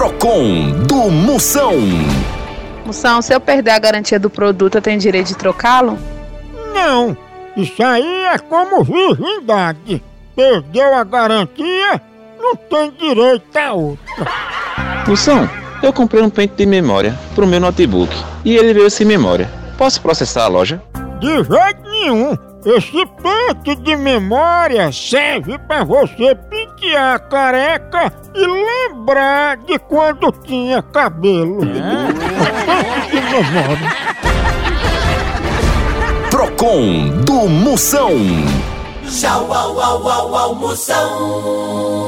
Procon do Moção. Moção, se eu perder a garantia do produto, eu tenho direito de trocá-lo? Não, isso aí é como virgindade. Perdeu a garantia, não tem direito a outra. Moção, eu comprei um pente de memória pro meu notebook e ele veio sem memória. Posso processar a loja? De jeito nenhum. Esse pente de memória serve para você pentear a careca e lembrar de quando tinha cabelo. De memória. Procon do Moção. Tchau, au, au, au, au, Moção.